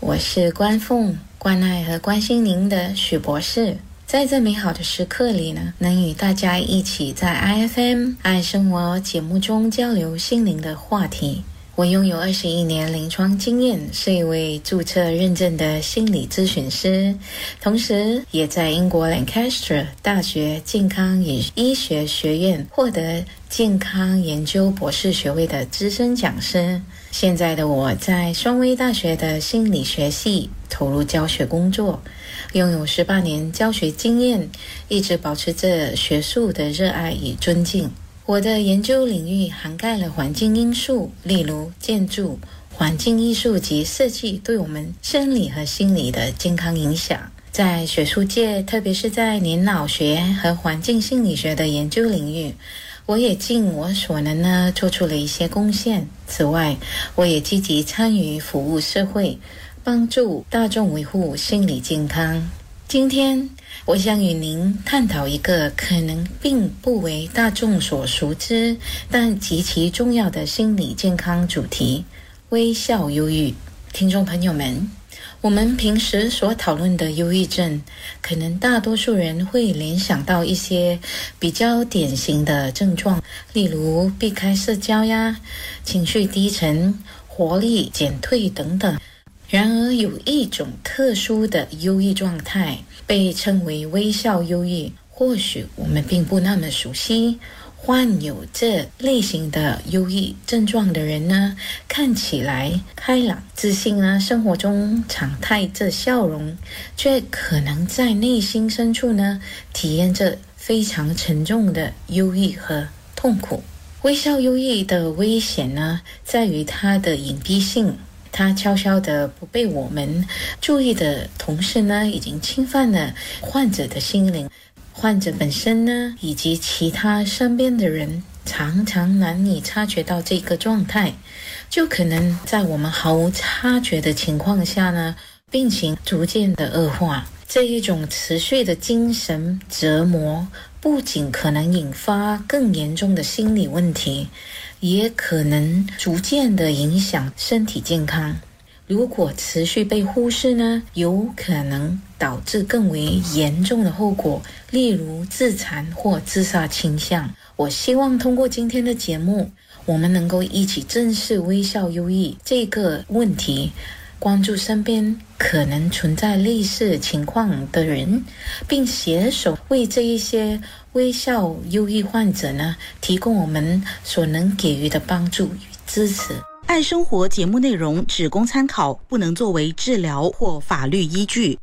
我是关凤，关爱和关心您的许博士。在这美好的时刻里呢，能与大家一起在 IFM 爱生活节目中交流心灵的话题。我拥有二十一年临床经验，是一位注册认证的心理咨询师，同时也在英国 Lancaster 大学健康与医学学院获得健康研究博士学位的资深讲师。现在的我在双威大学的心理学系投入教学工作，拥有十八年教学经验，一直保持着学术的热爱与尊敬。我的研究领域涵盖了环境因素，例如建筑、环境艺术及设计对我们生理和心理的健康影响。在学术界，特别是在年脑学和环境心理学的研究领域，我也尽我所能呢，做出了一些贡献。此外，我也积极参与服务社会，帮助大众维护心理健康。今天。我想与您探讨一个可能并不为大众所熟知，但极其重要的心理健康主题——微笑忧郁。听众朋友们，我们平时所讨论的忧郁症，可能大多数人会联想到一些比较典型的症状，例如避开社交呀、情绪低沉、活力减退等等。然而，有一种特殊的忧郁状态。被称为微笑忧郁，或许我们并不那么熟悉。患有这类型的忧郁症状的人呢，看起来开朗、自信啊，生活中常带着笑容，却可能在内心深处呢，体验着非常沉重的忧郁和痛苦。微笑忧郁的危险呢，在于它的隐蔽性。它悄悄的不被我们注意的同时呢，已经侵犯了患者的心灵。患者本身呢，以及其他身边的人，常常难以察觉到这个状态，就可能在我们毫无察觉的情况下呢，病情逐渐的恶化。这一种持续的精神折磨，不仅可能引发更严重的心理问题。也可能逐渐的影响身体健康。如果持续被忽视呢，有可能导致更为严重的后果，例如自残或自杀倾向。我希望通过今天的节目，我们能够一起正视微笑忧郁这个问题。关注身边可能存在类似情况的人，并携手为这一些微笑忧郁患者呢提供我们所能给予的帮助与支持。爱生活节目内容只供参考，不能作为治疗或法律依据。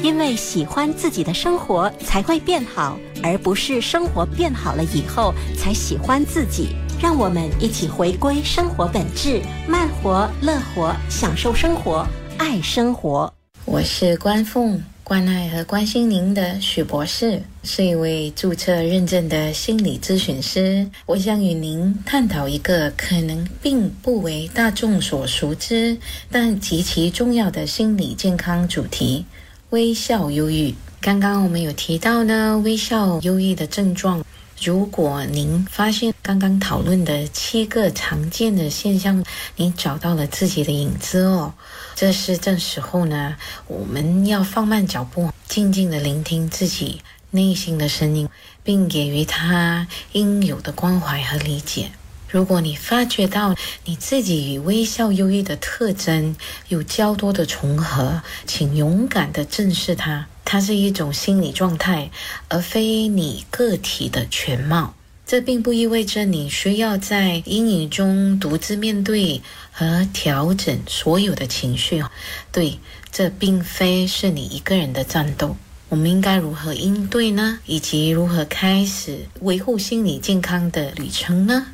因为喜欢自己的生活才会变好，而不是生活变好了以后才喜欢自己。让我们一起回归生活本质，慢活、乐活，享受生活，爱生活。我是关凤，关爱和关心您的许博士，是一位注册认证的心理咨询师。我想与您探讨一个可能并不为大众所熟知，但极其重要的心理健康主题——微笑忧郁。刚刚我们有提到呢，微笑忧郁的症状。如果您发现刚刚讨论的七个常见的现象，你找到了自己的影子哦，这是这时候呢，我们要放慢脚步，静静的聆听自己内心的声音，并给予他应有的关怀和理解。如果你发觉到你自己与微笑忧郁的特征有较多的重合，请勇敢的正视它。它是一种心理状态，而非你个体的全貌。这并不意味着你需要在阴影中独自面对和调整所有的情绪。对，这并非是你一个人的战斗。我们应该如何应对呢？以及如何开始维护心理健康的旅程呢？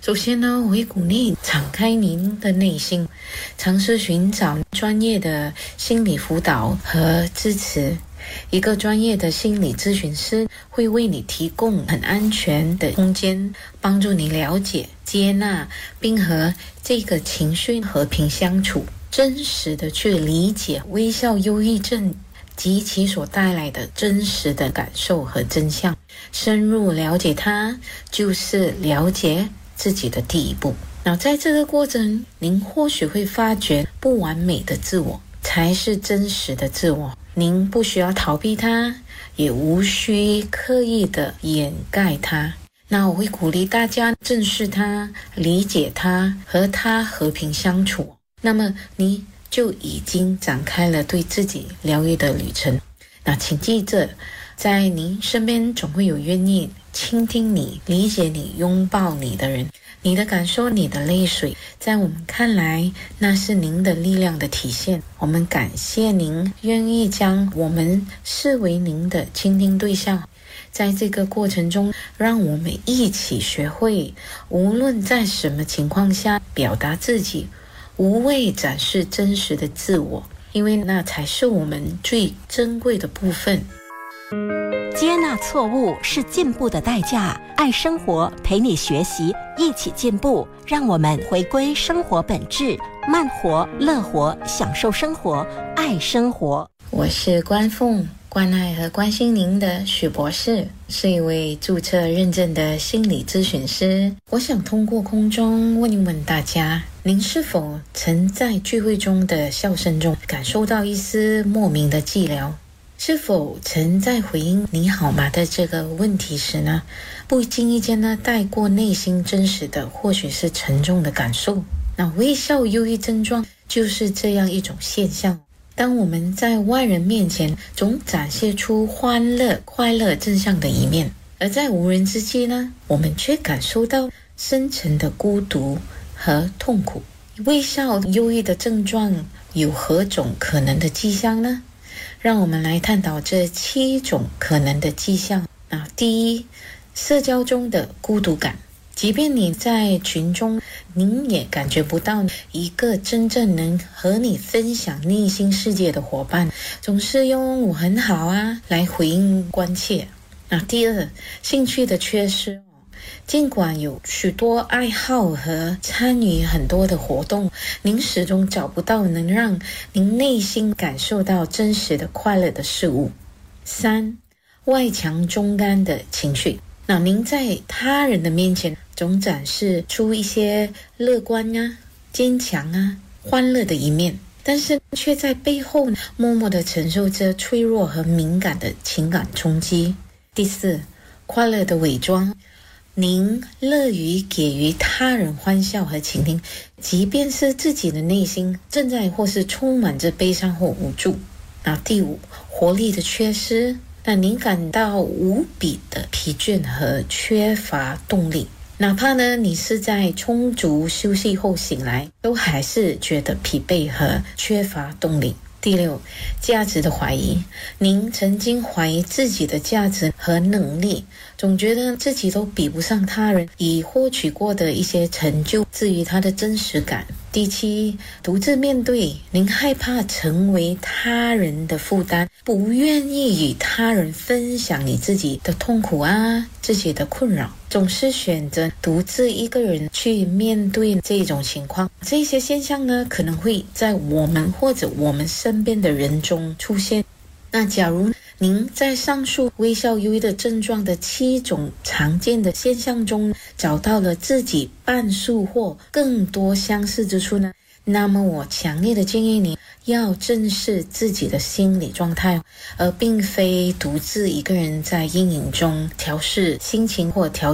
首先呢，我会鼓励敞开您的内心，尝试寻找专业的心理辅导和支持。一个专业的心理咨询师会为你提供很安全的空间，帮助你了解、接纳，并和这个情绪和平相处，真实的去理解微笑忧郁症及其所带来的真实的感受和真相。深入了解它，就是了解自己的第一步。那在这个过程，您或许会发觉不完美的自我。才是真实的自我。您不需要逃避它，也无需刻意的掩盖它。那我会鼓励大家正视它、理解它，和它和平相处。那么你就已经展开了对自己疗愈的旅程。那请记着，在您身边总会有愿意倾听你、理解你、拥抱你的人。你的感受，你的泪水，在我们看来，那是您的力量的体现。我们感谢您愿意将我们视为您的倾听对象。在这个过程中，让我们一起学会，无论在什么情况下表达自己，无畏展示真实的自我，因为那才是我们最珍贵的部分。接纳错误是进步的代价。爱生活，陪你学习，一起进步。让我们回归生活本质，慢活、乐活，享受生活，爱生活。我是关凤，关爱和关心您的许博士，是一位注册认证的心理咨询师。我想通过空中问一问大家：您是否曾在聚会中的笑声中感受到一丝莫名的寂寥？是否曾在回应“你好吗”的这个问题时呢，不经意间呢带过内心真实的，或许是沉重的感受？那微笑忧郁症状就是这样一种现象。当我们在外人面前总展现出欢乐、快乐、正向的一面，而在无人之际呢，我们却感受到深沉的孤独和痛苦。微笑忧郁的症状有何种可能的迹象呢？让我们来探讨这七种可能的迹象啊。第一，社交中的孤独感，即便你在群中，您也感觉不到一个真正能和你分享内心世界的伙伴，总是用“我很好啊”来回应关切。那第二，兴趣的缺失。尽管有许多爱好和参与很多的活动，您始终找不到能让您内心感受到真实的快乐的事物。三，外强中干的情绪。那您在他人的面前总展示出一些乐观啊、坚强啊、欢乐的一面，但是却在背后默默的承受着脆弱和敏感的情感冲击。第四，快乐的伪装。您乐于给予他人欢笑和倾听，即便是自己的内心正在或是充满着悲伤或无助。那第五，活力的缺失，那您感到无比的疲倦和缺乏动力，哪怕呢你是在充足休息后醒来，都还是觉得疲惫和缺乏动力。第六，价值的怀疑。您曾经怀疑自己的价值和能力，总觉得自己都比不上他人已获取过的一些成就。至于他的真实感。第七，独自面对。您害怕成为他人的负担，不愿意与他人分享你自己的痛苦啊，自己的困扰，总是选择独自一个人去面对这种情况。这些现象呢，可能会在我们或者我们身边的人中出现。那假如您在上述微笑忧郁的症状的七种常见的现象中找到了自己半数或更多相似之处呢？那么我强烈的建议您要正视自己的心理状态，而并非独自一个人在阴影中调试心情或调。